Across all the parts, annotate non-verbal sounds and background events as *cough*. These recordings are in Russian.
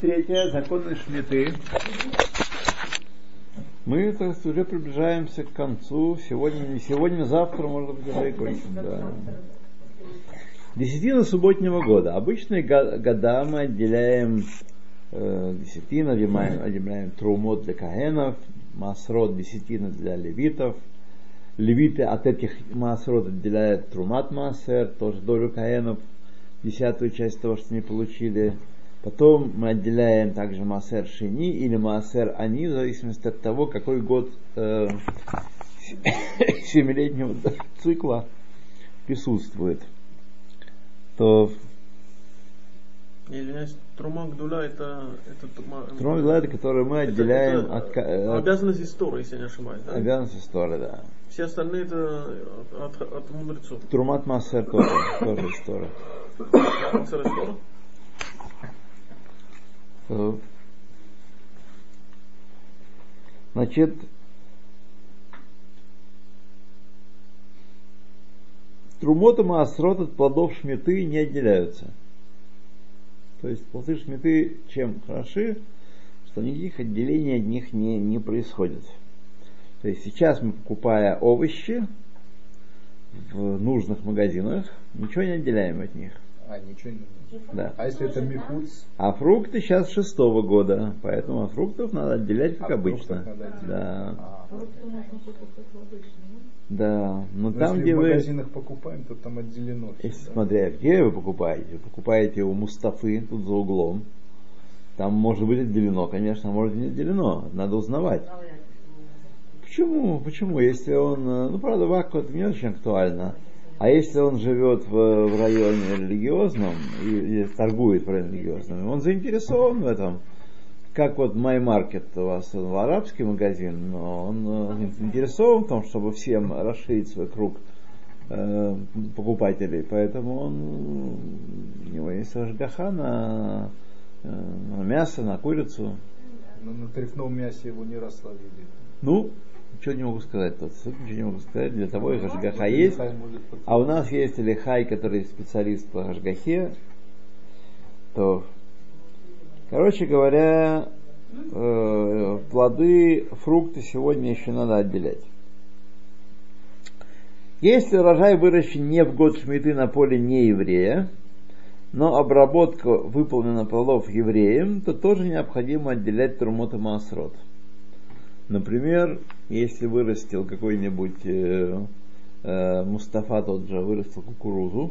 Третье, законы Шмиты. Мы так, уже приближаемся к концу. Сегодня, не сегодня, завтра, может быть, уже и кончим. Да. Десятина субботнего года. Обычные года мы отделяем э, десятина, отделяем, отделяем трумот для каенов, масрот десятина для левитов. Левиты от этих масрот отделяют трумат массер, тоже долю каенов, десятую часть того, что они получили. Потом мы отделяем также массер шини или массер ани, в зависимости от того, какой год э, *coughs* семилетнего *coughs* цикла присутствует. То Извиняюсь, Трума Гдула это, это Трума Гдула это который мы отделяем это, от, от обязанность истории, если я не ошибаюсь, да? Обязанность истории, да. Все остальные это от, от, от мудрецов. Трумат Массер тоже, тоже история. Массер история? Значит, Трумот и Маасрот от плодов шметы не отделяются. То есть плоды шметы чем хороши, что никаких отделений от них не, не происходит. То есть сейчас мы, покупая овощи в нужных магазинах, ничего не отделяем от них. А, ничего не да. А если это михуц? А фрукты сейчас шестого года, поэтому от фруктов надо отделять как а обычно. Да. А. Да, но, но там, если где в вы... магазинах покупаем, то там отделено. Если, да? смотря где вы покупаете, вы покупаете у Мустафы, тут за углом, там может быть отделено, конечно, а может не отделено, надо узнавать. Почему? Почему? Если он, ну правда, в Акку это не очень актуально, а если он живет в, в районе религиозном и, и торгует в районе религиозном, он заинтересован в этом. Как вот Market у вас он, арабский магазин, но он э, заинтересован в том, чтобы всем расширить свой круг э, покупателей. Поэтому он, у него есть ажгаха на, э, на мясо, на курицу. Но на трефном мясе его не раз ловили. Ну, ничего не могу сказать тут. Ничего не могу сказать. Для того и Хашгаха есть. А у нас есть Лихай, который специалист по Хашгахе. То, короче говоря, э, плоды, фрукты сегодня еще надо отделять. Если урожай выращен не в год шмиты на поле не еврея, но обработка выполнена плодов евреем, то тоже необходимо отделять трумот и маасрот. Например, если вырастил какой-нибудь э, э, Мустафа тот же, вырастил кукурузу,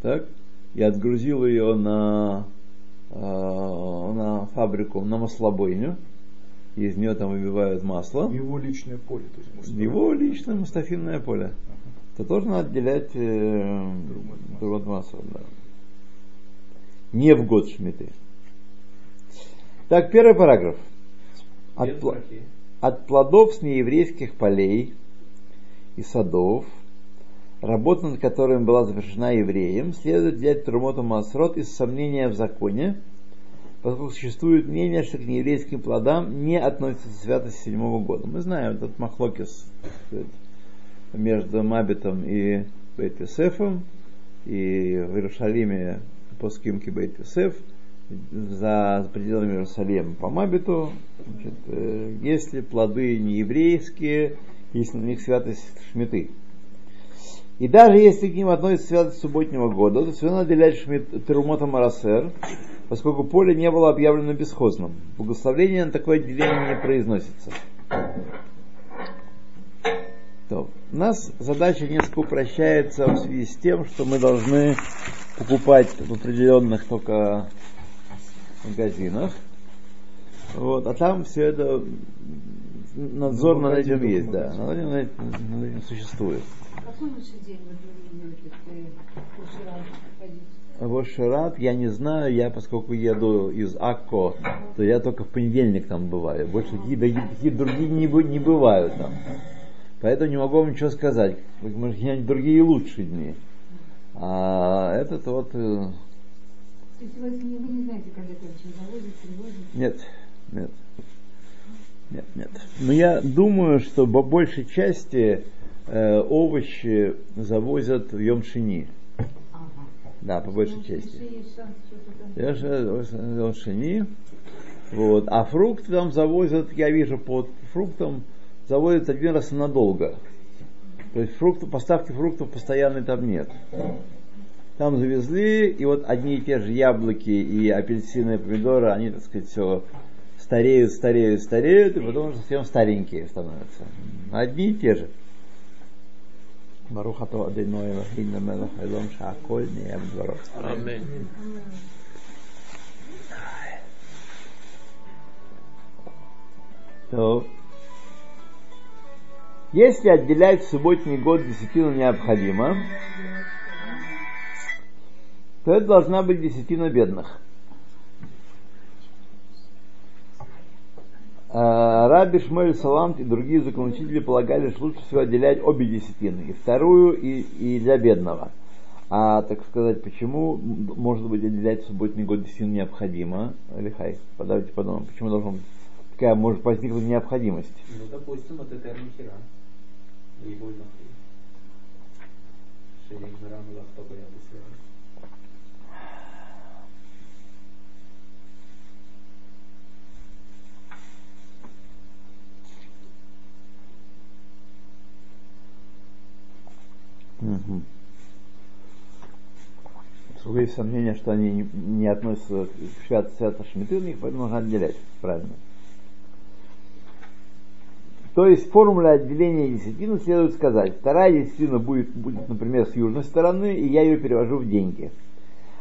так, и отгрузил ее на, э, на фабрику, на маслобойню, из нее там выбивают масло. Его личное поле, то есть Мустафа. Его личное мустафинное поле. То тоже надо отделять э, от масла, да. Не в год шмиты. Так, первый параграф. От, от плодов с нееврейских полей и садов, работа над которыми была завершена евреем, следует взять Трумоту Масрот из сомнения в законе, поскольку существует мнение, что к нееврейским плодам не относится святость седьмого года. Мы знаем этот Махлокис между Мабитом и бейт и в Иерусалиме по скимке бейт за пределами Иерусалима по Мабиту, значит, э, если плоды не еврейские, если на них святость шмиты. И даже если к ним относится святость субботнего года, то все равно отделять шмит, Терумота Марасер, поскольку поле не было объявлено бесхозным. Благословение на такое отделение не произносится. То. У нас задача несколько упрощается в связи с тем, что мы должны покупать в определенных только магазинах. Вот, а там все это надзор над этим есть, да. Над этим, над этим существует. Какой лучший день Вошерат, я не знаю, я поскольку еду из Акко, то я только в понедельник там бываю. Больше какие, какие другие не, не бывают там. Поэтому не могу вам ничего сказать. Может, какие-нибудь другие лучшие дни. А этот вот... То есть вы не, вы не знаете, когда это очень заводится, приводится? Нет, нет. Нет, нет. Но я думаю, что по большей части э, овощи завозят в Йомшини. Ага. Да, по большей Ну, части. Я же Йомшини. Вот. А фрукты там завозят, я вижу, по фруктам завозят один раз и надолго. То есть фрукты, поставки фруктов постоянной там нет. Там завезли, и вот одни и те же яблоки и апельсины, и помидоры, они, так сказать, все стареют, стареют, стареют, и потом уже совсем старенькие становятся. Одни и те же. Барухато адыноева хинна мелах элом шааколь не ям То если отделять субботний год десятину необходимо, то это должна быть десятина бедных. А, Раби Шмель Саламт и другие законоучители полагали, что лучше всего отделять обе десятины, и вторую, и, и для бедного. А, так сказать, почему, может быть, отделять субботний год десятину необходимо? Лихай, давайте подумаем, почему быть такая может возникнуть необходимость? Ну, допустим, вот это Михера. И больно. Шерик Мирам Лахтоба Поскольку есть сомнения, что они не, относятся к свят, свято шмиты, поэтому нужно отделять. Правильно. То есть в формуле отделения десятины следует сказать, вторая десятина будет, будет, например, с южной стороны, и я ее перевожу в деньги.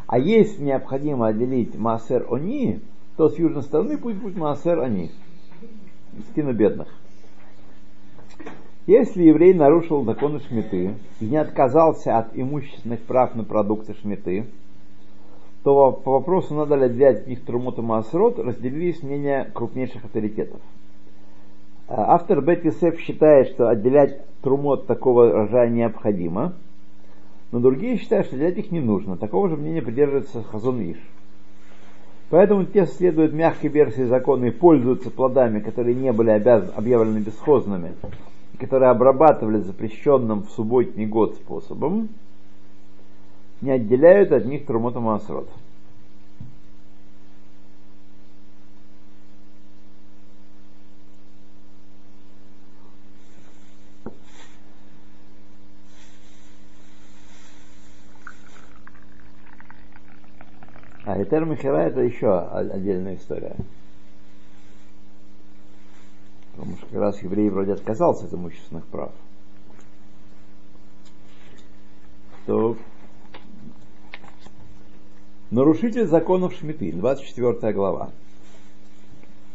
А если необходимо отделить маасер они, то с южной стороны пусть будет маасер они. Десятина бедных. Если еврей нарушил законы шмиты и не отказался от имущественных прав на продукты шмиты, то по вопросу, надо ли взять от них трумот и маасрот, разделились мнения крупнейших авторитетов. А Автор Бет Йосеф считает, что отделять трумот такого рожая необходимо, но другие считают, что отделять их не нужно. Такого же мнения придерживается Хазон Иш. Поэтому те следуют мягкой версии закона и пользуются плодами, которые не были объявлены бесхозными, которые обрабатывали запрещенным в субботний год способом, не отделяют от них трумота маасрот. А Этер Михера это еще отдельная история. Потому что как раз еврей вроде отказался от имущественных прав. То нарушитель законов Шмиты, 24 глава.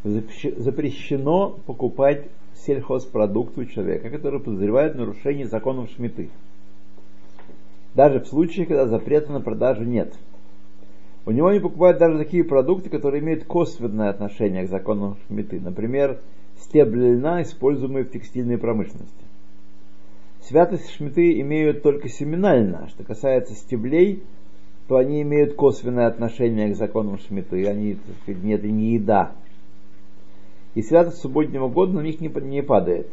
Запрещ- Запрещено покупать сельхозпродукты у человека, который подозревает в нарушении законов Шмиты. Даже в случае, когда запрета на продажу нет. У него не покупают даже такие продукты, которые имеют косвенное отношение к законам Шмиты. Например, стебли льна, используемые в текстильной промышленности. Святость Шмиты имеют только семена льна. Что касается стеблей, то они имеют косвенное отношение к законам Шмиты. Они, так сказать, не- это не еда. И святость субботнего года на них не, не падает.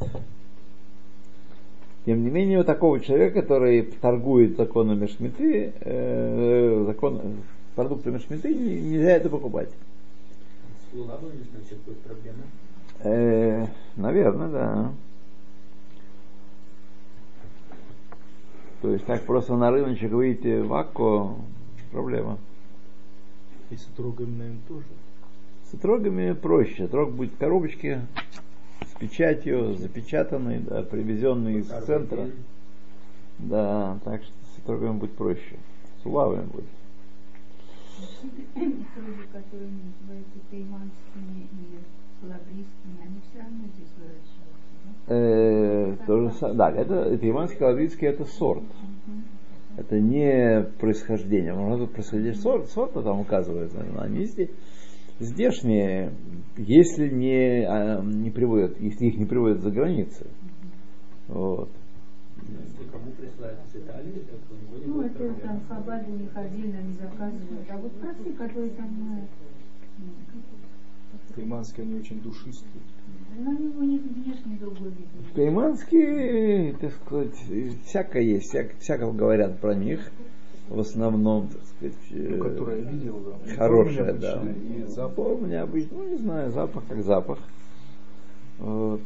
Тем не менее, у такого человека, который торгует законами Шмиты, э, закон, продуктами Шмиты, не- нельзя это покупать. С проблема. Э, наверное, да. То есть так просто на рыночек выйти в Акко проблема. И с отрогами, наверное, тоже. С отрогами проще. Отрог будет в коробочке с печатью, запечатанный, да, привезенный из центра. Да, так что с отрогами будет проще. С улавами будет. Люди, которые называются тайванскими и они? Э, то же самое. Да, это, это иванский лаврийский это сорт. Это не происхождение. Может быть, происхождение сорт, сорта там указывается. но Они здесь, здешние, если не, а, не приводят, если их не приводят за границы. Вот. Если кому присылают из Италии, то у него не Ну, это там Хабад у них отдельно не заказывают. А вот простые, которые там, м, Тайманские, они очень душистые. Но у него не внешне другой вид. Кайманские, так сказать, всякое есть, всяк, всяко говорят про них. В основном, так сказать, Ну, э, которые я видел, да. хорошая, Формы да. И запах. Форма необычная, ну не знаю, запах как запах. Вот.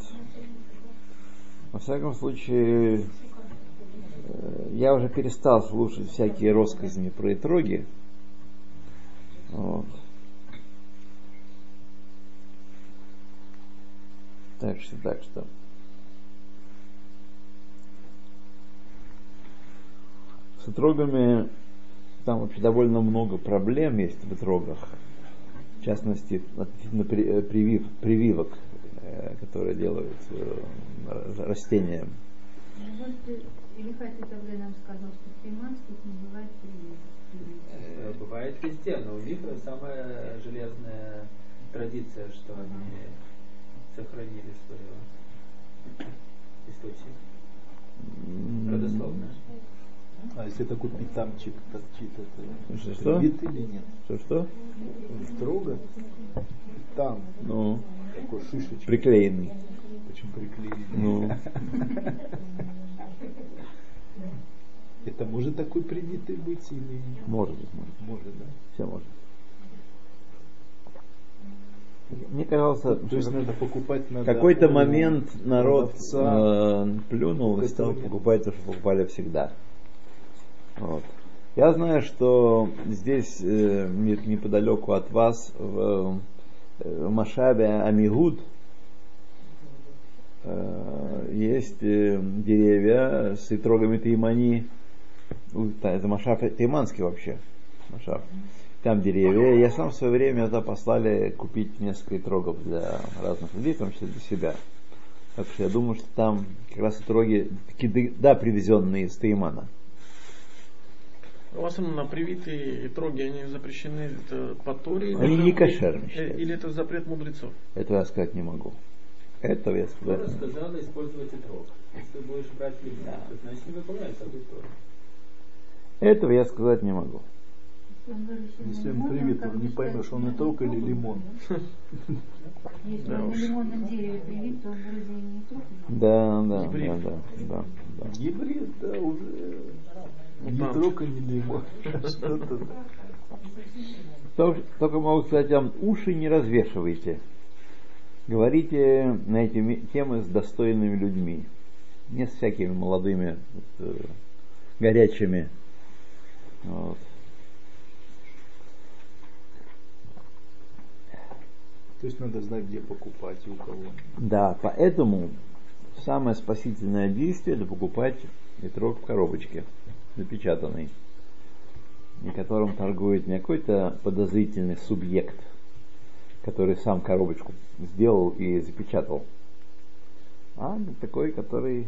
Во всяком случае, э, я уже перестал слушать всякие россказни про итроги. Вот. Так что, так что. С итрогами там вообще довольно много проблем есть в итрогах. В частности, относительно при- э, привив- прививок, э, которые делают э, растениям. Ильхай тогда нам сказал, что в Тайманских не бывает прививок. Бывает везде, но у них самая железная традиция, что они сохранили свое источник. М, Родословно. А если такой питамчик торчит, это Что, что? вид или нет? Что, что? Строго. Там Ну, такой шишечка. приклеенный. Почему приклеили? Ну, Это может такой привитый быть или может быть, может. может, да? Все может. Мне казалось, То есть надо покупать надо какой-то момент народ продавца. э, плюнул и стал покупать то, что покупали всегда. Вот. Я знаю, что здесь э, не- неподалеку от вас в, э, в Машабе Амигуд э, есть э, деревья с итрогами Таймани. Это Машаб Тайманский вообще. Машаб. Там деревья. Я сам в свое время это послали купить несколько итрогов для разных людей, в том числе для себя. Так что я думаю, что там как раз такие, да, привезенные из Таймана. У вас именно привитые троги, они запрещены это по Торе? Они или- не кошерны э, считаются. Или это запрет мудрецов? Этого я сказать не могу. Этого я Тора сказать не могу. сказала использовать итрог. Если ты будешь брать лимон, то значит не выполняешь эту Тору. Этого я сказать не могу. Если он привит, не поймешь, он не итрог или лимон. да? Если Да он на лимонном дереве привит, то он вроде не трогает. Да, да, да, да, да, да. Гибрид, да, уже не Мутант. трог и не лимон. *laughs* Что-то. Только, только могу сказать вам, уши не развешивайте. Говорите на эти темы с достойными людьми. Не с всякими молодыми, вот, э, горячими. Вот. То есть надо знать, где покупать и у кого. Да, поэтому самое спасительное действие это покупать итрог в коробочке, запечатанный, на котором торгует не какой-то подозрительный субъект, который сам коробочку сделал и запечатал, а такой, который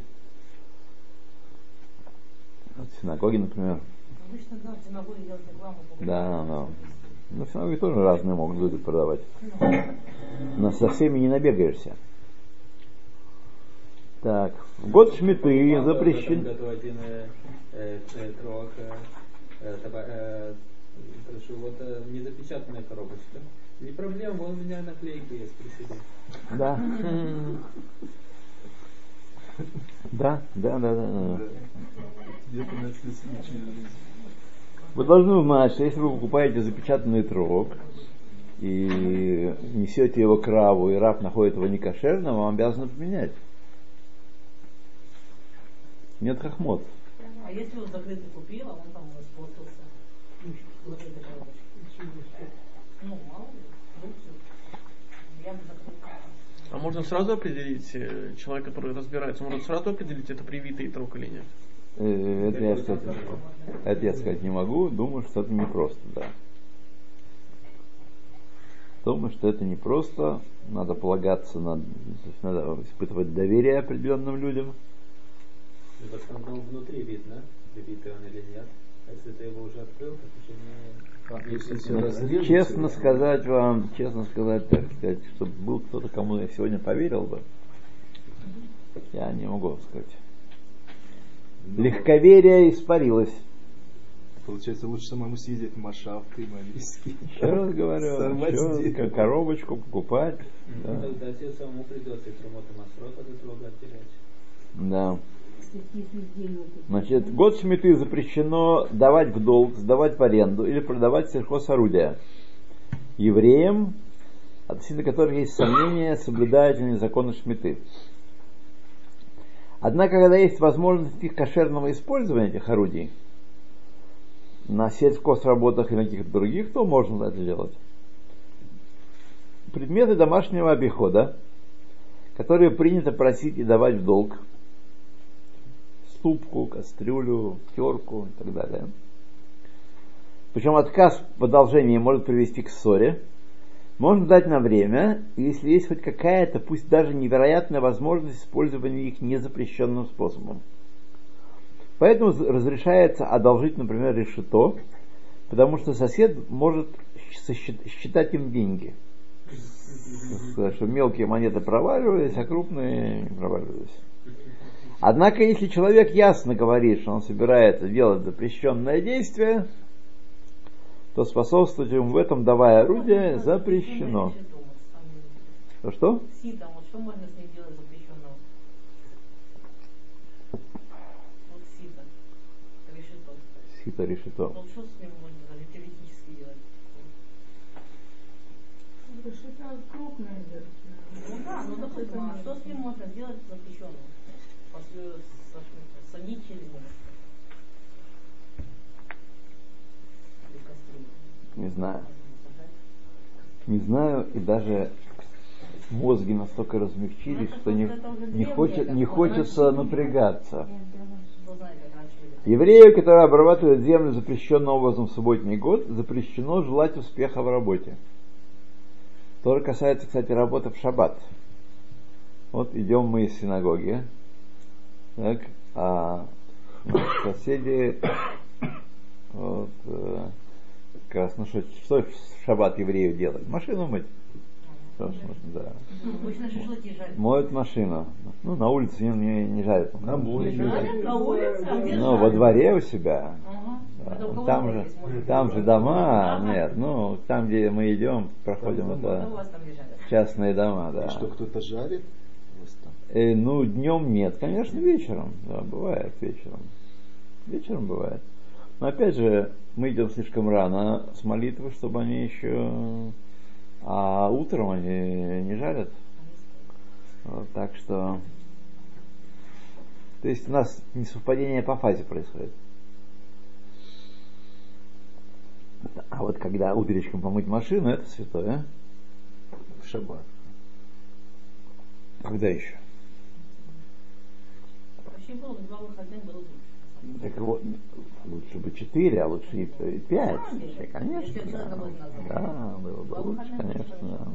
вот в синагоге, например. Обычно, да, в синагоге делают рекламу. Да, да. Ну, в синагоге тоже разные могут люди продавать. Но со всеми не набегаешься. Так, в год шмиты запрещен. вот незапечатанная коробочка. Не проблема, у меня наклейки есть при. Да. Да, да, да, да. Где-то нашли жизни. Вы должны знать, что если вы покупаете запечатанный трог и несете его к раву, и раб находит его некошерным, вам обязаны поменять. Нет хохмот. А если он закрытый купил, а он там испортился? Ну, мало ли, вдруг всё. Я бы закрыта. А можно сразу определить, э, человек, который разбирается, может сразу определить, это привитый трог или нет? Э, Это я сказать, это я сказать не могу. Думаю, что это непросто, да. Думаю, что это непросто. Надо полагаться на, то есть надо испытывать доверие определенным людям. И в основном внутри видно, привитый он или нет. А если ты его уже открыл, то уже не... Если все разрежется, честно сказать вам, честно сказать, так сказать, чтобы был кто-то, кому я сегодня поверил бы, я не могу сказать. Легковерие испарилось. Получается, лучше самому съездить в Машав, Каймалийский. Еще раз говорю, ко- коробочку покупать. Ну, Да. Тогда тебе самому придется и промота Масрот от этого отделять. да. Значит, год шмиты запрещено давать в долг, сдавать в аренду или продавать сельхозорудия евреям, относительно которых есть сомнения, соблюдают ли они законы шмиты. Однако, когда есть возможность их кошерного использования этих орудий на сельхозработах и на каких-то других, то можно это делать. Предметы домашнего обихода, которые принято просить и давать в долг, ступку, кастрюлю, терку и так далее. Причем отказ в одолжении может привести к ссоре. Можно дать на время, если есть хоть какая-то, пусть даже невероятная возможность использования их незапрещенным способом. Поэтому разрешается одолжить, например, решето, потому что сосед может считать им деньги. Что мелкие монеты проваливались, а крупные не проваливались. Однако, если человек ясно говорит, что он собирается делать запрещенное действие, то способствовать ему в этом, давая орудие, запрещено. То что? Вот что можно с ним делать запрещенного? Вот сито, решето. Сито решето. Вот что с ним можно даже теоретически делать? что-то крупное идет. Ну да, ну допустим, а что с ним можно сделать запрещенным? После со- садить через него. Или кастрюлю. Не знаю. Не знаю, и даже мозги настолько размягчились, что не, не, хочет, не хочется напрягаться. Еврею, который обрабатывает землю запрещенным образом в субботний год, запрещено желать успеха в работе. То же касается, кстати, работы в шаббат. Вот идем мы из синагоги, так, а соседи, *coughs* вот, раз, ну что, что в шаббат еврею делать? Машину мыть. Что ж, можно, да. Жарят. Моют машину. Ну, на улице не, не, не жарят. На море. Жарят на улице? А Ну, во дворе у себя. Ага. Да, Там дома же, там же дома, Ага. нет, ну, там, где мы идем, проходим, Там Это у это вас там не жарят. частные дома, да. И что, кто-то жарит? Э, ну, днем нет, конечно, вечером, да, бывает вечером. Вечером бывает. Но опять же, мы идем слишком рано с молитвы, чтобы они еще... А утром они не жарят. Вот, так что... То есть у нас несовпадение по фазе происходит. А вот когда утречком помыть машину, это святое. В шаббат. Когда еще? Вообще было бы два выходных, было бы лучше. Так вот, лучше бы четыре, а лучше и пять. Конечно. Да. Да, было бы лучше, конечно, да.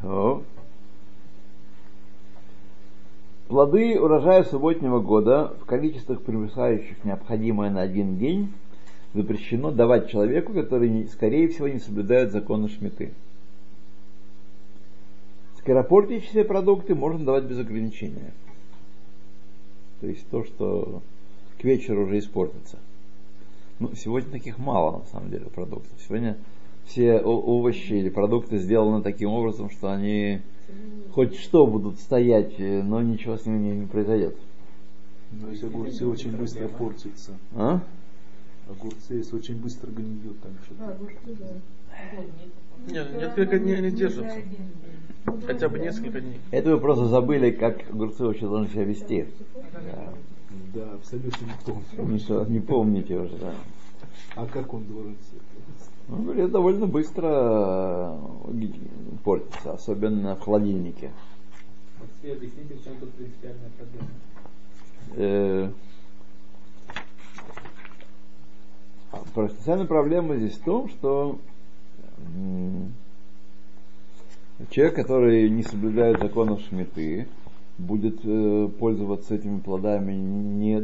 То. Плоды урожая субботнего года в количествах превышающих необходимое на один день запрещено давать человеку, который, скорее всего, не соблюдает законы шмиты. Скоропортящиеся продукты можно давать без ограничения. То есть то, что к вечеру уже испортится. Ну, сегодня таких мало, на самом деле, продуктов. Сегодня все овощи или продукты сделаны таким образом, что они хоть что будут стоять, э, но ничего с ними не, не произойдет. Но если огурцы очень быстро портятся. А? Огурцы, если очень быстро гниют, там что-то. Нет, несколько дней они держатся. Хотя бы несколько дней. Это вы просто забыли, как огурцы вообще должны себя вести. Да. Да, абсолютно не помню. Ничего не помните уже, да. А как он должен себя Ну, довольно быстро э, портится, особенно в холодильнике. Вот все объясните, в чем тут принципиальная проблема. Э, Принципиальная проблема здесь в том, что человек, который не соблюдает законов шмиты, будет э, пользоваться этими плодами не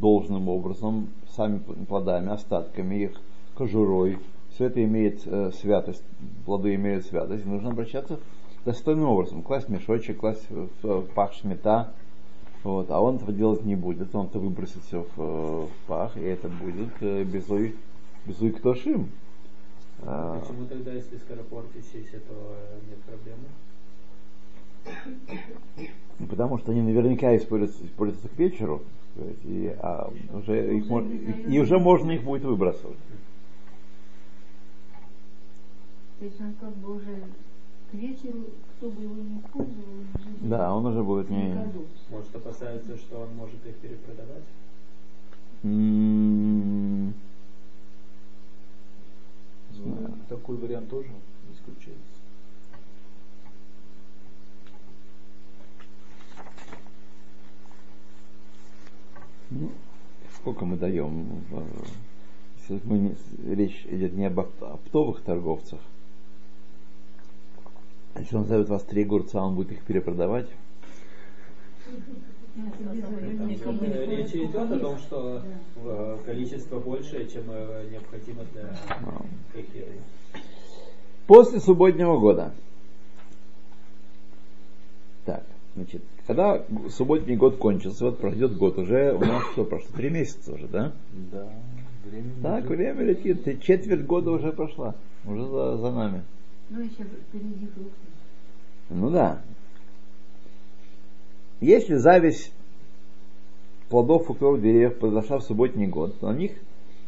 должным образом, сами плодами, остатками их, кожурой. Все это имеет э, святость, плоды имеют святость. Нужно обращаться достойным образом. Класть мешочек, класть в, пах шмита, Вот, а он этого делать не будет, он это выбросит все в, э, в пах, и это будет э, безуй, безуй ктошим. А, Почему тогда, если скоропортящиеся, то э, нет проблемы? Потому что они наверняка используются, используются к вечеру, и, а, уже их, мож- и уже можно их будет выбрасывать. То есть он как бы уже к вечеру, кто бы его не использовал, уже Да, он уже будет не... году. Может опасаются, что он может их перепродавать? М, Ну, такой вариант тоже не исключается. Ну, сколько мы даем? Если мы не- речь идет не об оп- оптовых торговцах. А Если он зовет вас три огурца, он будет их перепродавать. *laughs* Ну. Там э, речь идет о том, что э, количество большее, чем э, необходимо для эфира. После субботнего года. Так, значит, когда субботний год кончился, вот пройдет год, уже у нас что прошло? Три месяца уже, да? Да, время Так, уже- время летит, четверть года уже прошла, уже за, за нами. Ну, еще впереди фрукты. Ну да. Если зависть плодов фруктовых деревьев произошла в субботний год, то на них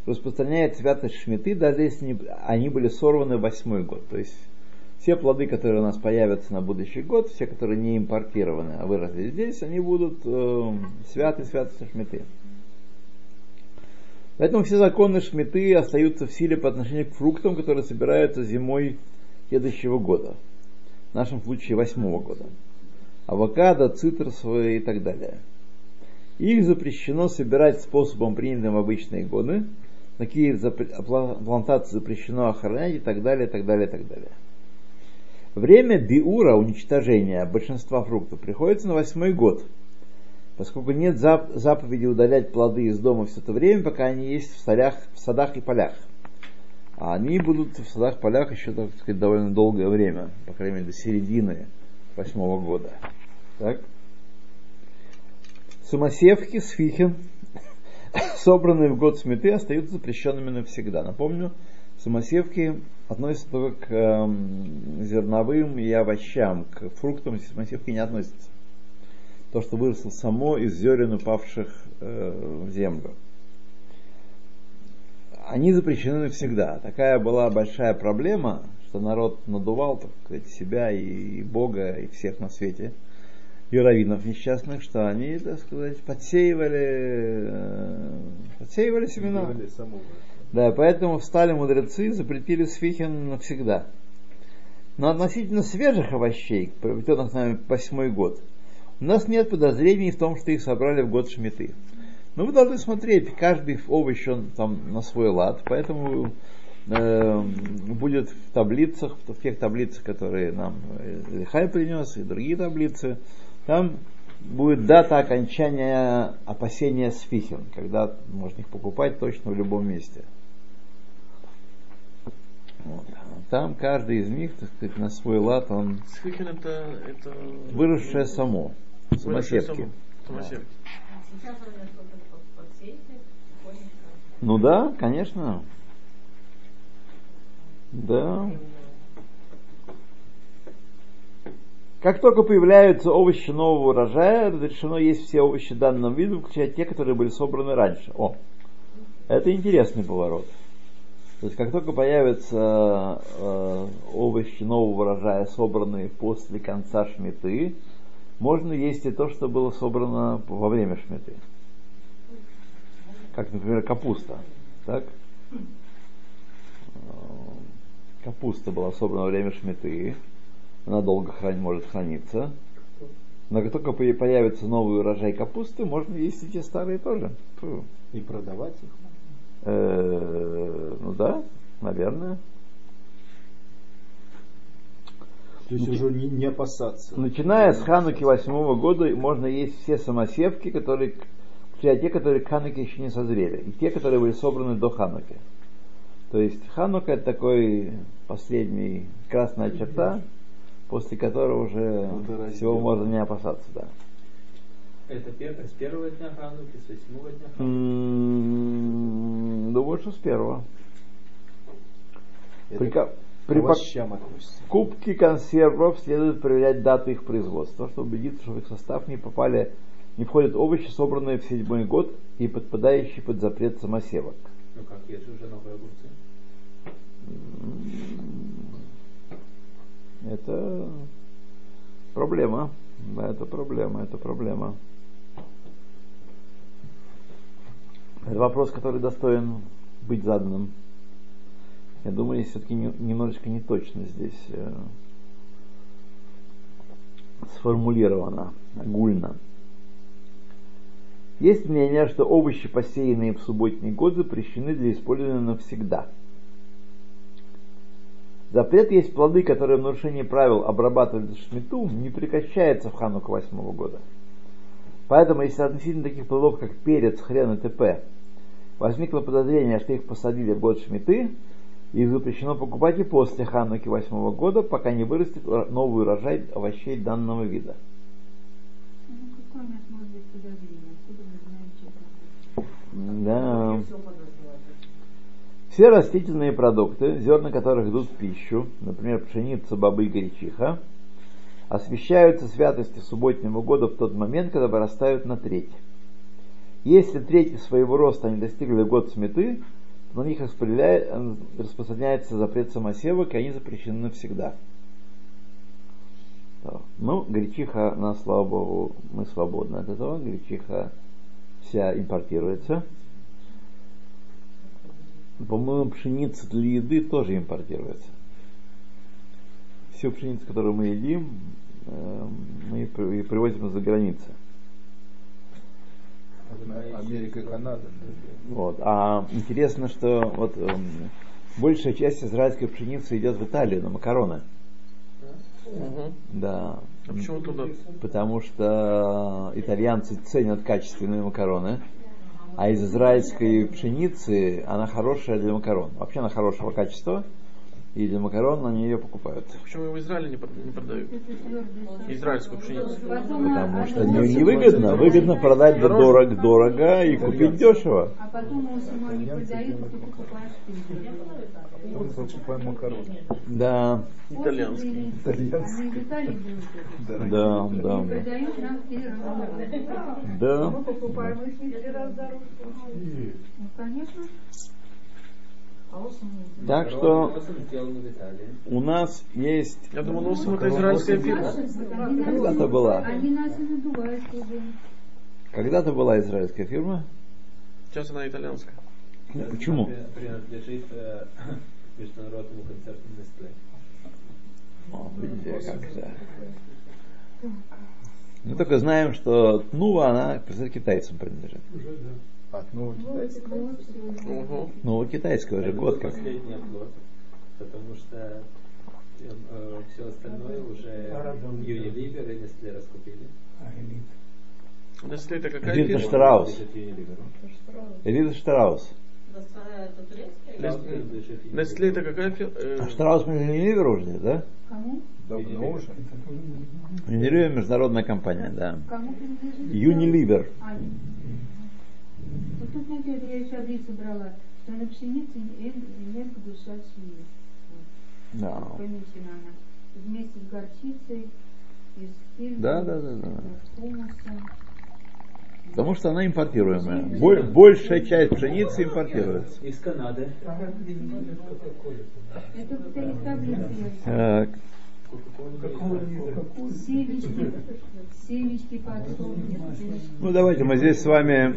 распространяет святость шмиты, даже если они были сорваны в восьмой год. То есть все плоды, которые у нас появятся на будущий год, все, которые не импортированы, а выросли здесь, они будут э, святы святости шмиты. Поэтому все законы шмиты остаются в силе по отношению к фруктам, которые собираются зимой следующего года. В нашем случае восьмого года. Авокадо, цитрусовые и так далее. Их запрещено собирать способом, принятым в обычные годы. Такие плантации запрещено охранять и так далее, и так далее, и так далее. Время биура, уничтожения большинства фруктов, приходится на восьмой год, поскольку нет зап- заповеди удалять плоды из дома все это время, пока они есть в, садах, в садах и полях. А они будут в садах и полях еще, так сказать, довольно долгое время, по крайней мере, до середины восьмого года. Так? Самосевки, сфихи, *laughs* собранные в год сметы, остаются запрещенными навсегда. Напомню, самосевки относятся только к эм, зерновым и овощам, к фруктам самосевки не относятся. То, что выросло само из зерен, упавших э, в землю. Они запрещены навсегда. Такая была большая проблема, что народ надувал, так сказать, себя и Бога, и всех на свете, и раввинов несчастных, что они, так сказать, подсеивали, э, подсеивали семена. Да, поэтому встали мудрецы и запретили сфихин навсегда. Но относительно свежих овощей, проведенных нами восьмой год, у нас нет подозрений в том, что их собрали в год шмиты. Но вы должны смотреть, каждый овощ он там на свой лад, поэтому будет в таблицах, в тех таблицах, которые нам э, Хай принес, и другие таблицы, там будет дата окончания опасения сфихин, когда можно их покупать точно в любом месте. Вот. Там каждый из них, так сказать, на свой лад, он Сфихин это, это выросшее само, выросшее самосевки. само. Самосевки. А. Ну да, конечно. Да. Как только появляются овощи нового урожая, разрешено есть все овощи данного вида, включая те, которые были собраны раньше. О, это интересный поворот. То есть как только появятся э, овощи нового урожая, собранные после конца шмиты, можно есть и то, что было собрано во время шмиты. Как, например, капуста. Так? Капуста была собрана во время шмиты. Она долго храни- может храниться. Но как только по- появится новый урожай капусты, можно есть и те старые тоже. Фу. И продавать их. Э, ну да, наверное. То есть уже не, не опасаться. Начиная с Хануки восьмого года можно есть все самосевки, которые, те, которые к Хануке еще не созрели, и те, которые были собраны до Хануки. То есть Ханука это такой последний красная черта, после которого уже Водораздел. всего можно не опасаться, да. Это с первого дня Хануки, с восьмого дня Хануки. М, Думаю, что с первого. При, при покупке консервов следует проверять дату их производства, чтобы убедиться, что в их состав не попали, не входят овощи, собранные в седьмой год и подпадающие под запрет самосевок. Ну как, есть же уже новые огурцы. Это проблема. Да, это проблема, это проблема. Это вопрос, который достоин быть заданным. Я думаю, есть все-таки не- немножечко неточно здесь э, сформулировано, огульно. Есть мнение, что овощи, посеянные в субботний год, запрещены для использования навсегда. Запрет есть плоды, которые в нарушении правил обрабатывали шмиту, не прекращается в хануку восьмого года. Поэтому, если относительно таких плодов, как перец, хрен и т.п., возникло подозрение, что их посадили в год шмиты, их запрещено покупать и после хануки восьмого года, пока не вырастет новый урожай овощей данного вида. Ну, какое у нас может быть подозрение? Откуда мы знаем, что это? Да. Все растительные продукты, зерна которых идут в пищу, например, пшеница, бобы и гречиха, освещаются святостью субботнего года в тот момент, когда вырастают на треть. Если трети своего роста они достигли год сметы, то на них распространяется запрет самосевок, и они запрещены навсегда. Ну, гречиха, на слава богу, мы свободны от этого. Гречиха вся импортируется. По-моему, пшеница для еды тоже импортируется. Всю пшеницу, которую мы едим, э, мы при- привозим из-за границы. Америка и Канада. Вот. А интересно, что вот эм, большая часть израильской пшеницы идет в Италию на макароны. Мгм. Да. А почему туда? Потому что итальянцы ценят качественные макароны, а из израильской пшеницы она хорошая для макарон. Вообще она хорошего качества, и для макарон они ее покупают. Почему его в Израиле не, прод- не продают? Израильскую пшеницу. Потом, Потому что а- не- невыгодно. Выгодно продать дорого, дорого и купить дешево. А потом они продают, и ты покупаешь макароны. Да, Итальянский. Они в Италии берут это. да, да. Да. Мы покупаем их в раза. Ну, конечно. Так что у нас есть... Я думал, Носом это израильская фирма. Когда-то была. Уже. Когда-то была израильская фирма. Сейчас она итальянская. Ну, почему? При- Принадлежит э, *coughs* международному концерту Nestle. О, видите, как это. Мы только знаем, что Тнува, она представляет, китайцам принадлежит. От нового китайского. Вот всё. Угу. Китайская уже Это год как. последний оплот, потому что все остальное уже Unilever и Nestle раскупили. Nestle это какая фирма? Штраус. Элита Штраус. Unilever. Nestle это какая фирма? А Штраус Unilever уже, да? Кому? Давно уже. Unilever международная компания, да. Кому принадлежит? Unilever. Вот тут например, я еще адресу брала, что на пшенице энергодушат свиньи. Да. Помечена она. Вместе с горчицей, и с кирпичем, Да, да, да, да. Потому что она импортируемая. Боль- большая часть пшеницы импортируется. Из Канады. Это вот эти таблицы. Так. Семечки, семечки подсолнечные. Ну давайте мы здесь с вами